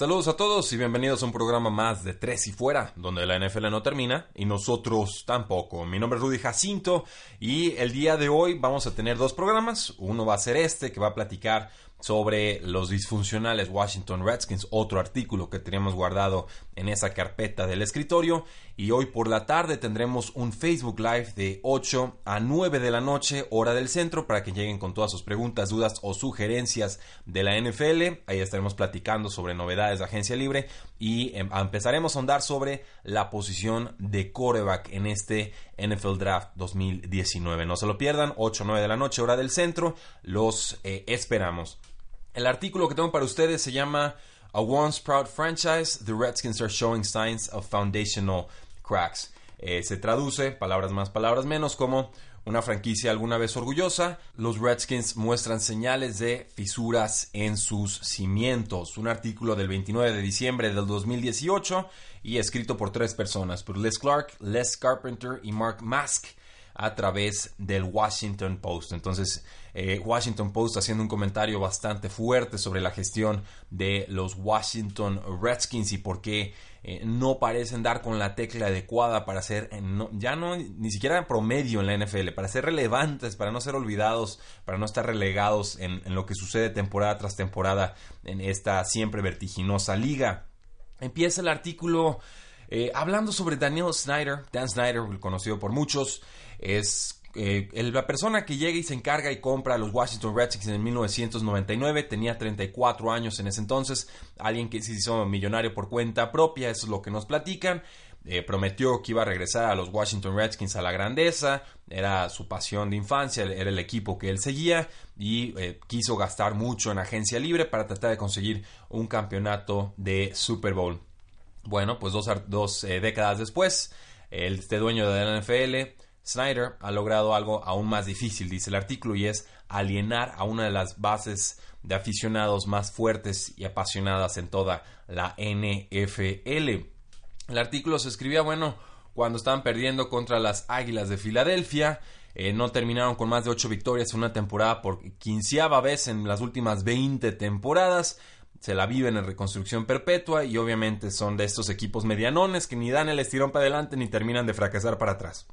Saludos a todos y bienvenidos a un programa más de Tres y Fuera, donde la NFL no termina y nosotros tampoco. Mi nombre es Rudy Jacinto y el día de hoy vamos a tener dos programas. Uno va a ser este que va a platicar sobre los disfuncionales Washington Redskins, otro artículo que teníamos guardado en esa carpeta del escritorio. Y hoy por la tarde tendremos un Facebook Live de 8 a 9 de la noche, hora del centro, para que lleguen con todas sus preguntas, dudas o sugerencias de la NFL. Ahí estaremos platicando sobre novedades de agencia libre y em, empezaremos a andar sobre la posición de coreback en este NFL Draft 2019. No se lo pierdan, 8 a 9 de la noche, hora del centro. Los eh, esperamos. El artículo que tengo para ustedes se llama A Once Proud Franchise, The Redskins are showing signs of foundational cracks. Eh, se traduce, palabras más, palabras menos, como una franquicia alguna vez orgullosa, los Redskins muestran señales de fisuras en sus cimientos. Un artículo del 29 de diciembre del 2018 y escrito por tres personas, por Les Clark, Les Carpenter y Mark Mask a través del Washington Post. Entonces, eh, Washington Post haciendo un comentario bastante fuerte sobre la gestión de los Washington Redskins y por qué eh, no parecen dar con la tecla adecuada para ser, eh, ya no ni siquiera promedio en la NFL, para ser relevantes, para no ser olvidados, para no estar relegados en, lo que sucede temporada tras temporada en esta siempre vertiginosa liga. Empieza el artículo hablando sobre Daniel Snyder, Dan Snyder, conocido por muchos, es eh, la persona que llega y se encarga y compra a los Washington Redskins en 1999 tenía 34 años en ese entonces, alguien que se hizo millonario por cuenta propia, eso es lo que nos platican. Eh, prometió que iba a regresar a los Washington Redskins a la grandeza, era su pasión de infancia, era el equipo que él seguía y eh, quiso gastar mucho en agencia libre para tratar de conseguir un campeonato de Super Bowl. Bueno, pues dos, dos décadas después, este dueño de la NFL Snyder ha logrado algo aún más difícil, dice el artículo, y es alienar a una de las bases de aficionados más fuertes y apasionadas en toda la NFL. El artículo se escribía, bueno, cuando estaban perdiendo contra las Águilas de Filadelfia, eh, no terminaron con más de 8 victorias en una temporada por quinceava vez en las últimas 20 temporadas. Se la viven en reconstrucción perpetua y obviamente son de estos equipos medianones que ni dan el estirón para adelante ni terminan de fracasar para atrás.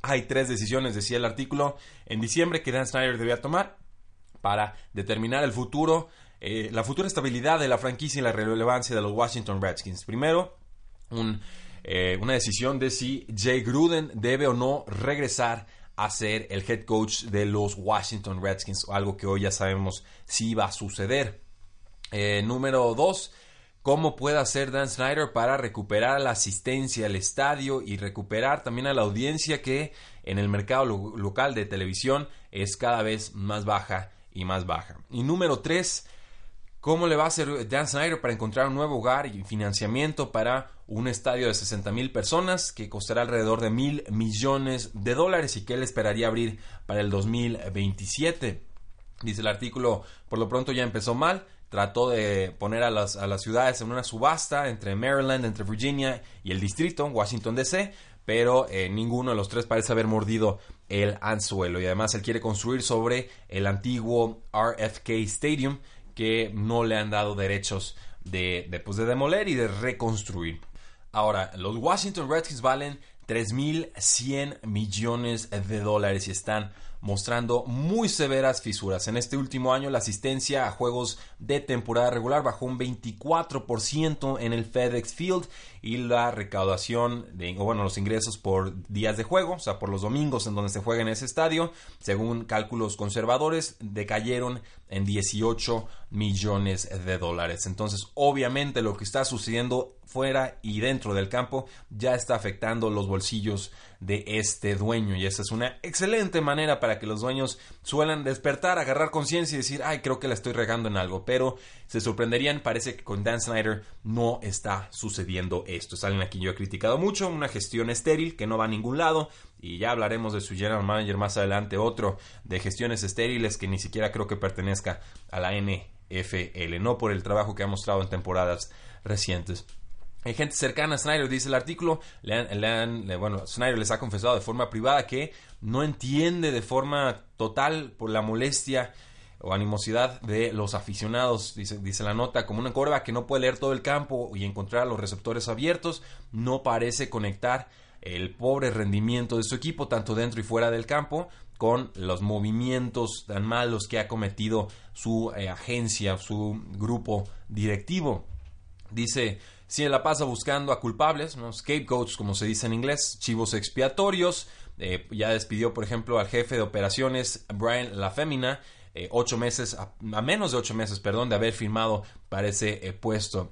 Hay tres decisiones, decía el artículo, en diciembre que Dan Snyder debía tomar para determinar el futuro, eh, la futura estabilidad de la franquicia y la relevancia de los Washington Redskins. Primero, eh, una decisión de si Jay Gruden debe o no regresar a ser el head coach de los Washington Redskins, algo que hoy ya sabemos si va a suceder. Eh, número dos, cómo puede hacer Dan Snyder para recuperar la asistencia al estadio y recuperar también a la audiencia que en el mercado local de televisión es cada vez más baja y más baja. Y número tres, ¿cómo le va a hacer Dan Snyder para encontrar un nuevo hogar y financiamiento para un estadio de 60 mil personas que costará alrededor de mil millones de dólares y que él esperaría abrir para el 2027? Dice el artículo, por lo pronto ya empezó mal, trató de poner a las, a las ciudades en una subasta entre Maryland, entre Virginia y el distrito, Washington DC, pero eh, ninguno de los tres parece haber mordido el anzuelo. Y además él quiere construir sobre el antiguo RFK Stadium, que no le han dado derechos de, de, pues, de demoler y de reconstruir. Ahora, los Washington Redskins valen 3.100 millones de dólares y están mostrando muy severas fisuras. En este último año la asistencia a juegos de temporada regular bajó un 24% en el FedEx Field y la recaudación de, bueno, los ingresos por días de juego, o sea, por los domingos en donde se juega en ese estadio, según cálculos conservadores, decayeron en 18 millones de dólares. Entonces, obviamente lo que está sucediendo fuera y dentro del campo ya está afectando los bolsillos de este dueño. Y esa es una excelente manera para que los dueños suelan despertar, agarrar conciencia y decir, ay, creo que la estoy regando en algo. Pero se sorprenderían, parece que con Dan Snyder no está sucediendo esto. Es alguien a quien yo he criticado mucho, una gestión estéril que no va a ningún lado. Y ya hablaremos de su general manager más adelante, otro de gestiones estériles que ni siquiera creo que pertenezca a la NFL, no por el trabajo que ha mostrado en temporadas recientes. Hay gente cercana a Snyder, dice el artículo, bueno, Snyder les ha confesado de forma privada que no entiende de forma total por la molestia o animosidad de los aficionados, dice, dice la nota, como una corva que no puede leer todo el campo y encontrar los receptores abiertos, no parece conectar el pobre rendimiento de su equipo, tanto dentro y fuera del campo, con los movimientos tan malos que ha cometido su eh, agencia, su grupo directivo. Dice si la pasa buscando a culpables, ¿no? scapegoats, como se dice en inglés, chivos expiatorios. Eh, ya despidió, por ejemplo, al jefe de operaciones, Brian Lafemina, eh, ocho meses, a, menos de ocho meses, perdón, de haber firmado para ese eh, puesto.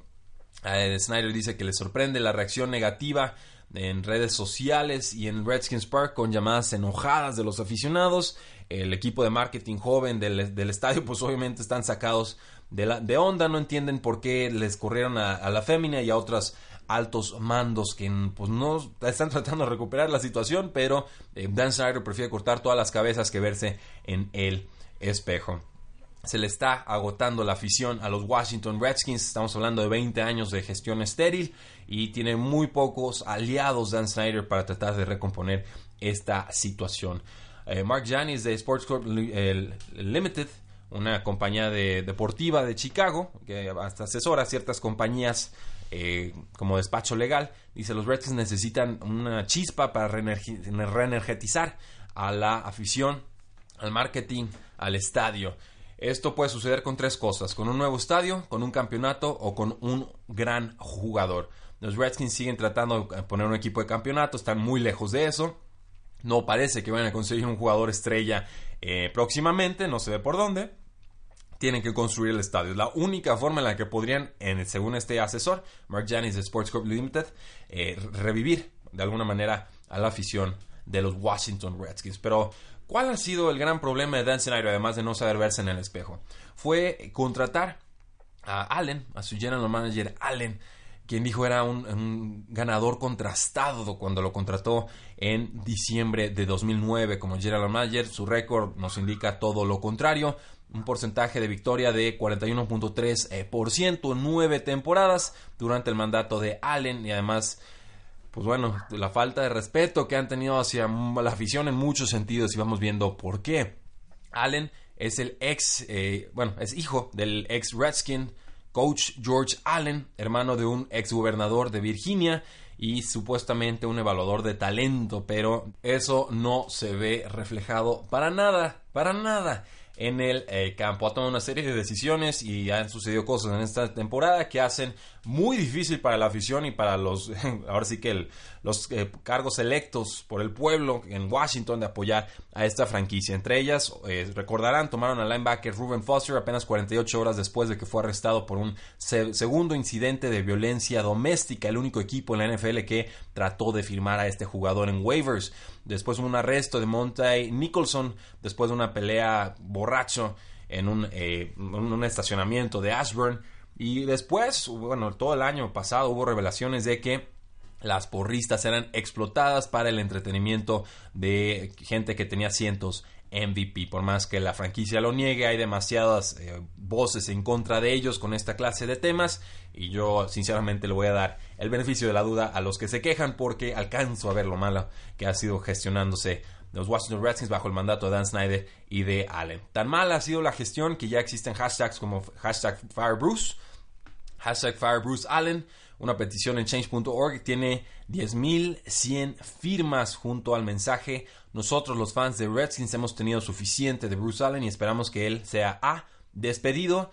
Snyder dice que le sorprende la reacción negativa en redes sociales y en Redskins Park con llamadas enojadas de los aficionados. El equipo de marketing joven del, del estadio, pues obviamente están sacados de, la, de onda, no entienden por qué les corrieron a, la fémina y a otros altos mandos que pues no están tratando de recuperar la situación, pero eh, Dan Snyder prefiere cortar todas las cabezas que verse en el espejo. Se le está agotando la afición a los Washington Redskins. Estamos hablando de 20 años de gestión estéril y tiene muy pocos aliados Dan Snyder para tratar de recomponer esta situación. Eh, Mark Janis de Sports Corp Limited una compañía de, deportiva de Chicago, que hasta asesora ciertas compañías eh, como despacho legal. Dice, los Redskins necesitan una chispa para reenergetizar a la afición, al marketing, al estadio. Esto puede suceder con tres cosas, con un nuevo estadio, con un campeonato o con un gran jugador. Los Redskins siguen tratando de poner un equipo de campeonato, están muy lejos de eso. No parece que vayan a conseguir un jugador estrella eh, próximamente, no sé por dónde tienen que construir el estadio. Es la única forma en la que podrían, según este asesor, Mark Janis de Sports Corp Limited, eh, revivir de alguna manera a la afición de los Washington Redskins. Pero, ¿cuál ha sido el gran problema de Dan Snyder, además de no saber verse en el espejo? Fue contratar a Allen, a su general manager Allen, quien dijo era un, ganador contrastado cuando lo contrató en diciembre de 2009 como general manager. Su récord nos indica todo lo contrario un porcentaje de victoria de 41.3% en nueve temporadas durante el mandato de Allen y además pues bueno, la falta de respeto que han tenido hacia la afición en muchos sentidos y vamos viendo por qué. Allen es el ex, eh, bueno, es hijo del ex Redskin coach George Allen, hermano de un ex gobernador de Virginia y supuestamente un evaluador de talento, pero eso no se ve reflejado para nada, para nada en el eh, campo. Ha tomado una serie de decisiones y han sucedido cosas en esta temporada que hacen muy difícil para la afición y para los, ahora sí que los eh, cargos electos por el pueblo en Washington de apoyar a esta franquicia. Entre ellas, eh, recordarán, tomaron al linebacker Ruben Foster apenas 48 horas después de que fue arrestado por un segundo incidente de violencia doméstica, el único equipo en la NFL que trató de firmar a este jugador en waivers. Después un arresto de Monty Nicholson, después de una pelea borracho en un, eh, un estacionamiento de Ashburn. Y después, bueno, todo el año pasado hubo revelaciones de que las porristas eran explotadas para el entretenimiento de gente que tenía cientos MVP. Por más que la franquicia lo niegue, hay demasiadas eh, voces en contra de ellos con esta clase de temas. Y yo sinceramente le voy a dar el beneficio de la duda a los que se quejan porque alcanzo a ver lo malo que ha sido gestionándose los Washington Redskins bajo el mandato de Dan Snyder y de Allen. Tan mala ha sido la gestión que ya existen hashtags como hashtag FireBruce Hashtag Fire Bruce Allen. Una petición en change.org tiene 10.100 firmas junto al mensaje. Nosotros los fans de Redskins hemos tenido suficiente de Bruce Allen y esperamos que él sea A. despedido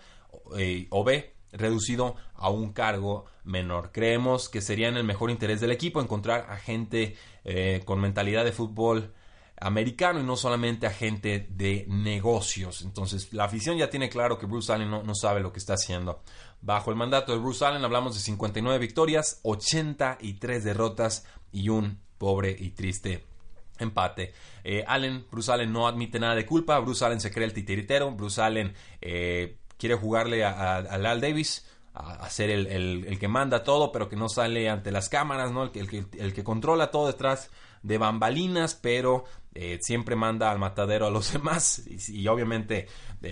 eh, o B. reducido a un cargo menor. Creemos que sería en el mejor interés del equipo encontrar a gente eh, con mentalidad de fútbol americano y no solamente a gente de negocios. Entonces la afición ya tiene claro que Bruce Allen no sabe lo que está haciendo. Bajo el mandato de Bruce Allen hablamos de 59 victorias, 83 derrotas y un pobre y triste empate. Eh, Allen, Bruce Allen no admite nada de culpa, Bruce Allen se cree el titiritero, Bruce Allen eh, quiere jugarle a, Al Davis, a, ser el, que manda todo, pero que no sale ante las cámaras, ¿no? El, que, el controla todo detrás de bambalinas, pero eh, siempre manda al matadero a los demás. Y, obviamente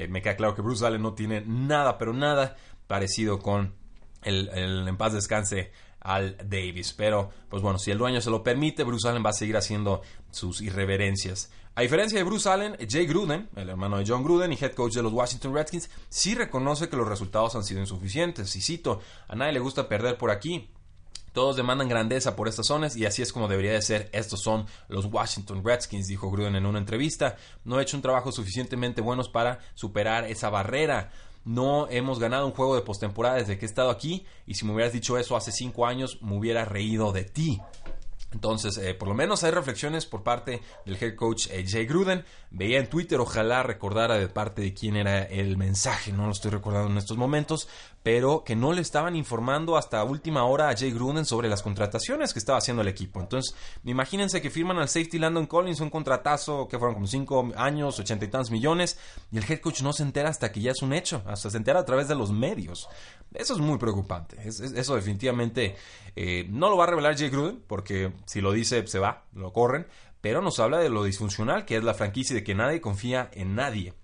me queda claro que Bruce Allen no tiene nada, pero nada parecido con el, el en paz descanse al Davis. Pero, pues bueno, si el dueño se lo permite, Bruce Allen va a seguir haciendo sus irreverencias. A diferencia de Bruce Allen, Jay Gruden, el hermano de John Gruden y head coach de los Washington Redskins, sí reconoce que los resultados han sido insuficientes. Y cito, a nadie le gusta perder por aquí. Todos demandan grandeza por estas zonas y así es como debería de ser. Estos son los Washington Redskins, dijo Gruden en una entrevista. No he hecho un trabajo suficientemente bueno para superar esa barrera no hemos ganado un juego de postemporada desde que he estado aquí y si me hubieras dicho eso hace cinco años me hubiera reído de ti. Entonces, eh, por lo menos hay reflexiones por parte del head coach eh, Jay Gruden. Veía en Twitter, ojalá recordara de parte de quién era el mensaje, no lo estoy recordando en estos momentos, pero que no le estaban informando hasta última hora a Jay Gruden sobre las contrataciones que estaba haciendo el equipo. Entonces, imagínense que firman al safety Landon Collins un contratazo que fueron como 5 años, ochenta y tantos millones, y el head coach no se entera hasta que ya es un hecho, hasta se entera a través de los medios. Eso es muy preocupante. eso definitivamente eh, no lo va a revelar Jay Gruden, porque si lo dice se va, lo corren, pero nos habla de lo disfuncional que es la franquicia y de que nadie confía en nadie.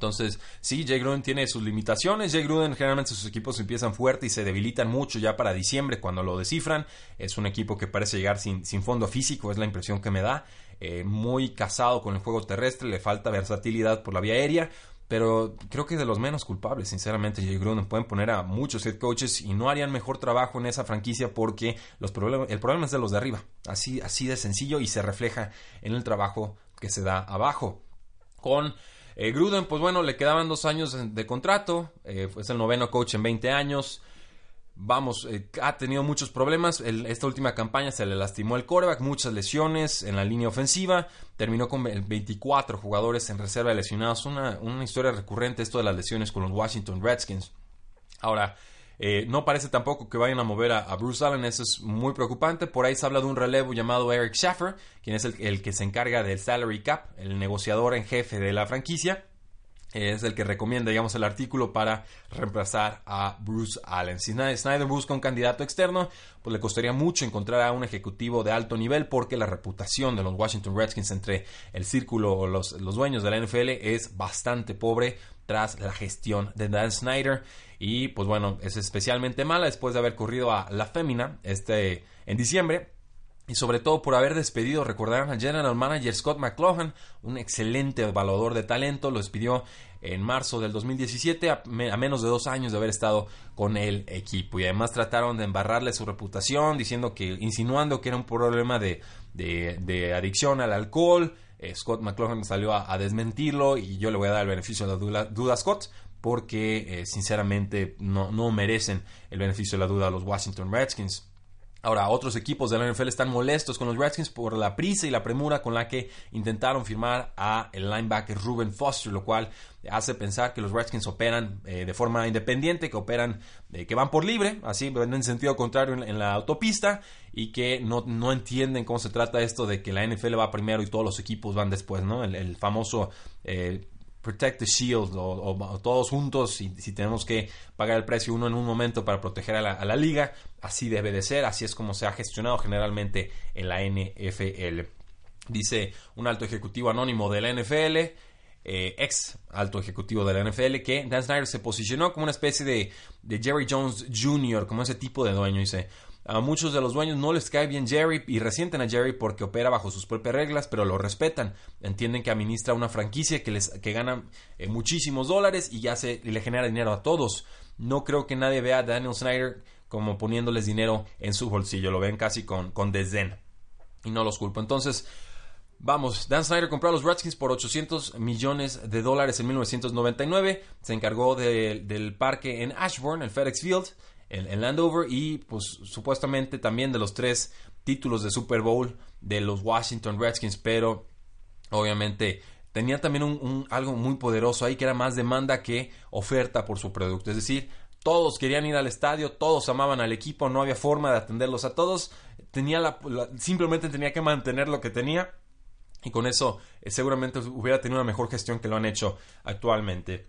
Entonces, sí, Jay Gruden tiene sus limitaciones. Jay Gruden generalmente sus equipos empiezan fuerte y se debilitan mucho ya para diciembre cuando lo descifran. Es un equipo que parece llegar sin, sin fondo físico, es la impresión que me da. Eh, muy casado con el juego terrestre, le falta versatilidad por la vía aérea. Pero creo que es de los menos culpables, sinceramente, Jay Gruden. Pueden poner a muchos head coaches y no harían mejor trabajo en esa franquicia porque los el problema es de los de arriba. Así, así de sencillo y se refleja en el trabajo que se da abajo. Con eh, Gruden, pues bueno, le quedaban dos años de contrato, eh, es el noveno coach en 20 años. Vamos, eh, ha tenido muchos problemas. esta última campaña se le lastimó el coreback, muchas lesiones en la línea ofensiva. Terminó con 24 jugadores en reserva de lesionados. Una, una historia recurrente esto de las lesiones con los Washington Redskins. Ahora, eh, no parece tampoco que vayan a mover a, Bruce Allen, eso es muy preocupante. Por ahí se habla de un relevo llamado Eric Schaffer, quien es el, que se encarga del salary cap, el negociador en jefe de la franquicia es el que recomienda, digamos, el artículo para reemplazar a Bruce Allen. Si Snyder busca un candidato externo, pues le costaría mucho encontrar a un ejecutivo de alto nivel porque la reputación de los Washington Redskins entre el círculo o los, los dueños de la NFL es bastante pobre tras la gestión de Dan Snyder. Y pues bueno, es especialmente mala después de haber corrido a la fémina este, en diciembre. Y sobre todo por haber despedido, recordarán al general manager Scott McLaughlin, un excelente evaluador de talento, lo despidió en marzo del 2017, a, menos de dos años de haber estado con el equipo. Y además trataron de embarrarle su reputación, diciendo que, insinuando que era un problema de, de adicción al alcohol, eh, Scott McLaughlin salió a, desmentirlo y yo le voy a dar el beneficio de la duda, a Scott porque eh, sinceramente no, no merecen el beneficio de la duda a los Washington Redskins. Ahora, otros equipos de la NFL están molestos con los Redskins por la prisa y la premura con la que intentaron firmar a el linebacker Ruben Foster, lo cual hace pensar que los Redskins operan eh, de forma independiente, que operan, eh, que van por libre, así en sentido contrario en, la autopista y que no, no, entienden cómo se trata esto de que la NFL va primero y todos los equipos van después, ¿no? El, famoso eh, Protect the Shield o, todos juntos si, si, tenemos que pagar el precio uno en un momento para proteger a la, liga. Así debe de ser, así es como se ha gestionado generalmente en la NFL. Dice un alto ejecutivo anónimo de la NFL, eh, ex alto ejecutivo de la NFL, que Dan Snyder se posicionó como una especie de, de Jerry Jones Jr., como ese tipo de dueño. Dice, a muchos de los dueños no les cae bien Jerry y resienten a Jerry porque opera bajo sus propias reglas, pero lo respetan. Entienden que administra una franquicia que les que gana eh, muchísimos dólares y ya se le genera dinero a todos. No creo que nadie vea a Daniel Snyder como poniéndoles dinero en su bolsillo. Lo ven casi con, con desdén. Y no los culpo. Entonces, Vamos, Dan Snyder compró a los Redskins por 800 millones de dólares en 1999. Se encargó del parque en Ashburn, el FedEx Field en, Landover y pues supuestamente también de los tres títulos de Super Bowl de los Washington Redskins, pero obviamente tenía también un, algo muy poderoso ahí que era más demanda que oferta por su producto. Es decir, todos querían ir al estadio, todos amaban al equipo, no había forma de atenderlos a todos. tenía la, simplemente tenía que mantener lo que tenía y con eso eh, seguramente hubiera tenido una mejor gestión que lo han hecho actualmente.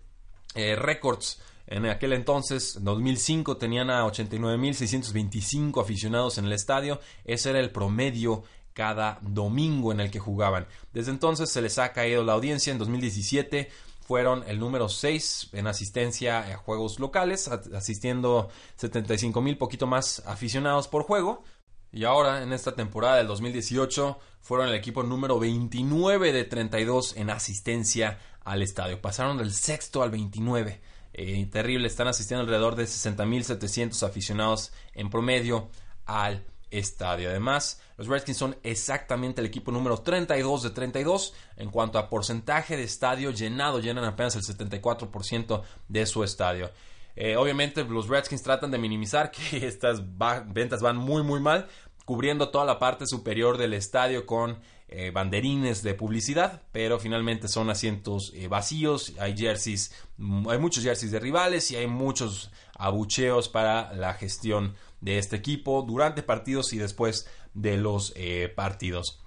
Eh, Records en aquel entonces, en 2005, tenían a 89.625 aficionados en el estadio. Ese era el promedio cada domingo en el que jugaban. Desde entonces se les ha caído la audiencia. En 2017 fueron el número 6 en asistencia a juegos locales, asistiendo 75 mil poquito más aficionados por juego. Y ahora, en esta temporada del 2018, fueron el equipo número 29 de 32 en asistencia al estadio. Pasaron del sexto al 29. Eh, terrible, están asistiendo alrededor de 60.700 aficionados en promedio al estadio. Además, los Redskins son exactamente el equipo número 32 de 32 en cuanto a porcentaje de estadio llenado, llenan apenas el 74% de su estadio. Eh, obviamente los Redskins tratan de minimizar que estas ventas van muy muy mal, cubriendo toda la parte superior del estadio con eh, banderines de publicidad, pero finalmente son asientos eh, vacíos, hay jerseys, mm, hay muchos jerseys de rivales y hay muchos abucheos para la gestión de este equipo durante partidos y después de los partidos.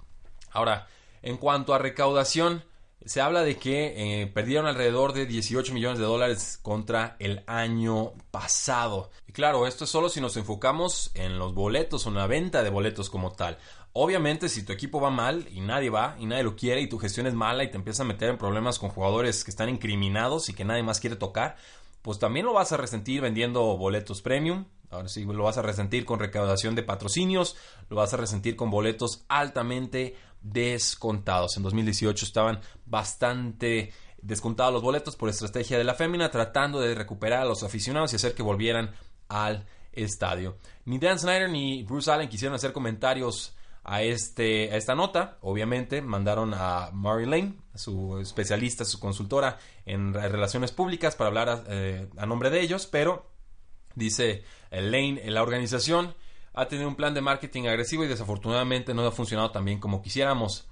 Ahora, en cuanto a recaudación, se habla de que eh, perdieron alrededor de 18 millones de dólares contra el año pasado. Y claro, esto es solo si nos enfocamos en los boletos o en la venta de boletos como tal. Obviamente, si tu equipo va mal y nadie va y nadie lo quiere y tu gestión es mala y te empiezas a meter en problemas con jugadores que están incriminados y que nadie más quiere tocar, pues también lo vas a resentir vendiendo boletos premium. Ahora sí, lo vas a resentir con recaudación de patrocinios, lo vas a resentir con boletos altamente descontados. En 2018 estaban bastante descontados los boletos por estrategia de la fémina, tratando de recuperar a los aficionados y hacer que volvieran al estadio. Ni Dan Snyder ni Bruce Allen quisieron hacer comentarios a, este, a esta nota. Obviamente mandaron a Mary Lane, su especialista, su consultora en relaciones públicas, para hablar a, eh, a nombre de ellos, pero dice Lane, la organización ha tenido un plan de marketing agresivo y desafortunadamente no ha funcionado tan bien como quisiéramos.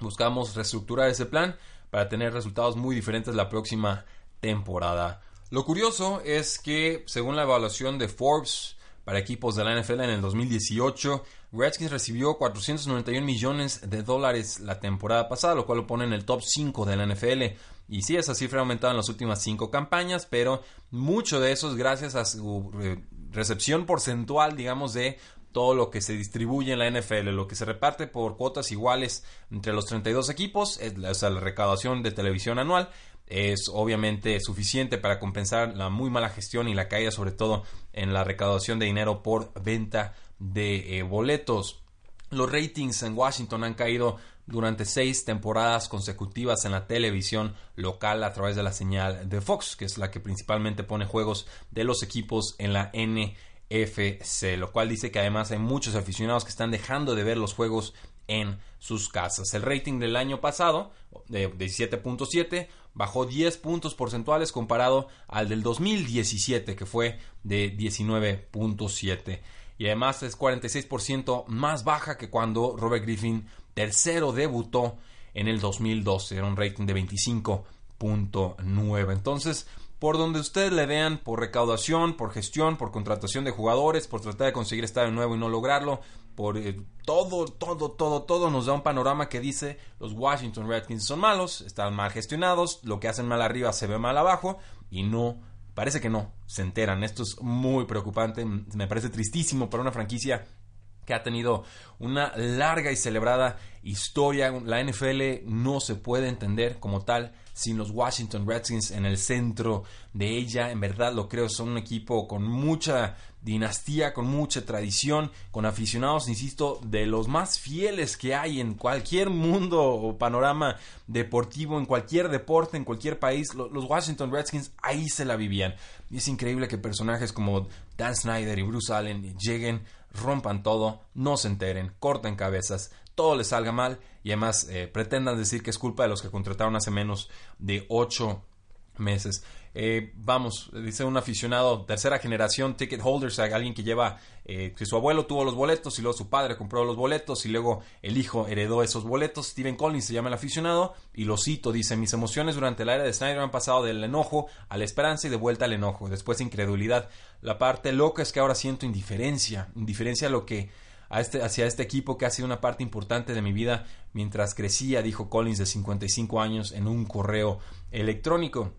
Buscamos reestructurar ese plan para tener resultados muy diferentes la próxima temporada. Lo curioso es que, según la evaluación de Forbes para equipos de la NFL en el 2018, Redskins recibió 491 millones de dólares la temporada pasada, lo cual lo pone en el top 5 de la NFL. Y sí, esa cifra ha aumentado en las últimas 5 campañas, pero mucho de eso es gracias a su eh, recepción porcentual, digamos, de todo lo que se distribuye en la NFL, lo que se reparte por cuotas iguales entre los 32 equipos, o sea, la recaudación de televisión anual es obviamente suficiente para compensar la muy mala gestión y la caída sobre todo en la recaudación de dinero por venta de eh, boletos. Los ratings en Washington han caído durante seis temporadas consecutivas en la televisión local a través de la señal de Fox, que es la que principalmente pone juegos de los equipos en la NFC, lo cual dice que además hay muchos aficionados que están dejando de ver los juegos en sus casas. El rating del año pasado, de 17.7, bajó 10 puntos porcentuales comparado al del 2017, que fue de 19.7 y además es 46% más baja que cuando Robert Griffin tercero debutó en el 2012, era un rating de 25.9. Entonces, por donde ustedes le vean, por recaudación, por gestión, por contratación de jugadores, por tratar de conseguir estar de nuevo y no lograrlo, por eh, todo, todo, todo, todo nos da un panorama que dice los Washington Redskins son malos, están mal gestionados, lo que hacen mal arriba se ve mal abajo y no Parece que no, se enteran. Esto es muy preocupante, me parece tristísimo para una franquicia que ha tenido una larga y celebrada historia. La NFL no se puede entender como tal sin los Washington Redskins en el centro de ella. En verdad lo creo, son un equipo con mucha dinastía, con mucha tradición, con aficionados, insisto, de los más fieles que hay en cualquier mundo o panorama deportivo, en cualquier deporte, en cualquier país. Los Washington Redskins ahí se la vivían. Y es increíble que personajes como Dan Snyder y Bruce Allen lleguen, rompan todo, no se enteren, corten cabezas, todo les salga mal y además eh, pretendan decir que es culpa de los que contrataron hace menos de ocho meses. Eh, vamos, dice un aficionado, tercera generación, ticket holders, alguien que lleva, eh, que su abuelo tuvo los boletos y luego su padre compró los boletos y luego el hijo heredó esos boletos. Steven Collins se llama el aficionado y lo cito, dice, mis emociones durante la era de Snyder han pasado del enojo a la esperanza y de vuelta al enojo, después incredulidad. La parte loca es que ahora siento indiferencia, indiferencia a lo que este, hacia este equipo que ha sido una parte importante de mi vida mientras crecía, dijo Collins de 55 años en un correo electrónico.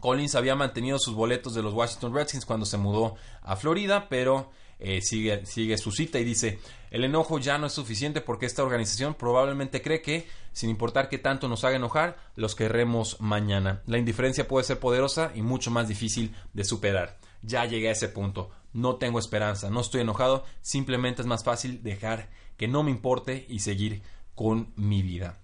Collins había mantenido sus boletos de los Washington Redskins cuando se mudó a Florida, pero eh, sigue, sigue su cita y dice, el enojo ya no es suficiente porque esta organización probablemente cree que, sin importar qué tanto nos haga enojar, los querremos mañana. La indiferencia puede ser poderosa y mucho más difícil de superar. Ya llegué a ese punto, no tengo esperanza, no estoy enojado, simplemente es más fácil dejar que no me importe y seguir con mi vida.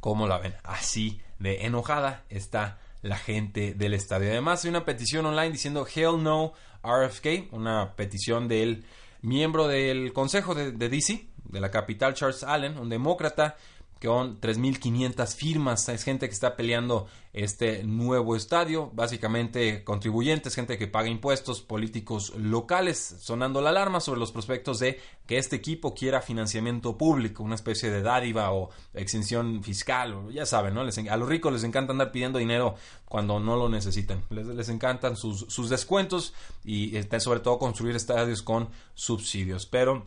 ¿Cómo la ven? Así de enojada está la gente del estadio. Además, hay una petición online diciendo Hell No RFK, una petición del miembro del Consejo de, de DC, de la capital, Charles Allen, un demócrata con 3.500 firmas. Es gente que está peleando este nuevo estadio. Básicamente contribuyentes, gente que paga impuestos, políticos locales, sonando la alarma sobre los prospectos de que este equipo quiera financiamiento público, una especie de dádiva o exención fiscal. Ya saben, ¿no? a los ricos les encanta andar pidiendo dinero cuando no lo necesitan. Les, encantan sus, sus descuentos y este, sobre todo construir estadios con subsidios. Pero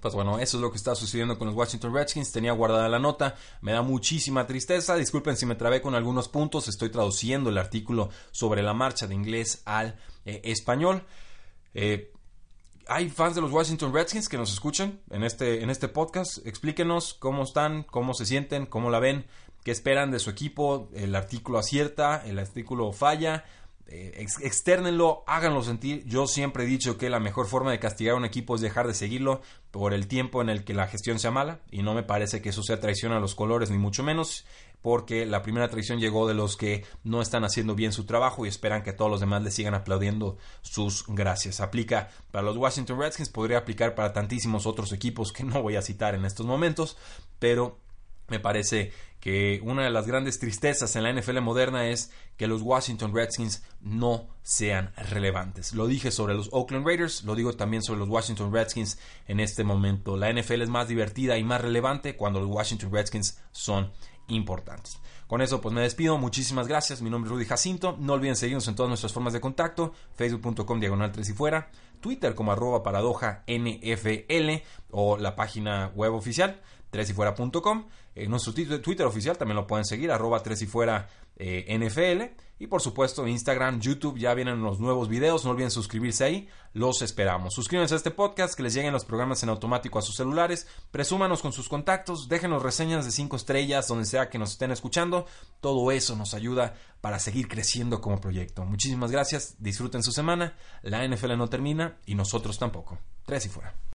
pues bueno, eso es lo que está sucediendo con los Washington Redskins. Tenía guardada la nota, me da muchísima tristeza. Disculpen si me trabé con algunos puntos. Estoy traduciendo el artículo sobre la marcha de inglés al eh, español. Eh, hay fans de los Washington Redskins que nos escuchan en este, en este podcast. Explíquenos cómo están, cómo se sienten, cómo la ven, qué esperan de su equipo. El artículo acierta, el artículo falla eh, externenlo, háganlo sentir. Yo siempre he dicho que la mejor forma de castigar a un equipo es dejar de seguirlo por el tiempo en el que la gestión sea mala y no me parece que eso sea traición a los colores ni mucho menos porque la primera traición llegó de los que no están haciendo bien su trabajo y esperan que todos los demás le sigan aplaudiendo sus gracias. Aplica para los Washington Redskins, podría aplicar para tantísimos otros equipos que no voy a citar en estos momentos, pero me parece que una de las grandes tristezas en la NFL moderna es que los Washington Redskins no sean relevantes. Lo dije sobre los Oakland Raiders, lo digo también sobre los Washington Redskins en este momento. La NFL es más divertida y más relevante cuando los Washington Redskins son importantes. Con eso pues me despido, muchísimas gracias, mi nombre es Rudy Jacinto, no olviden seguirnos en todas nuestras formas de contacto, facebook.com diagonal 3 y fuera, Twitter como arroba paradoja NFL o la página web oficial tresifuera.com. En nuestro Twitter oficial también lo pueden seguir, arroba tresifuera eh, NFL. Y por supuesto, Instagram, YouTube, ya vienen los nuevos videos. No olviden suscribirse ahí. Los esperamos. Suscríbanse a este podcast, que les lleguen los programas en automático a sus celulares. Presúmanos con sus contactos. Déjenos reseñas de 5 estrellas, donde sea que nos estén escuchando. Todo eso nos ayuda para seguir creciendo como proyecto. Muchísimas gracias. Disfruten su semana. La NFL no termina y nosotros tampoco. Tres y fuera.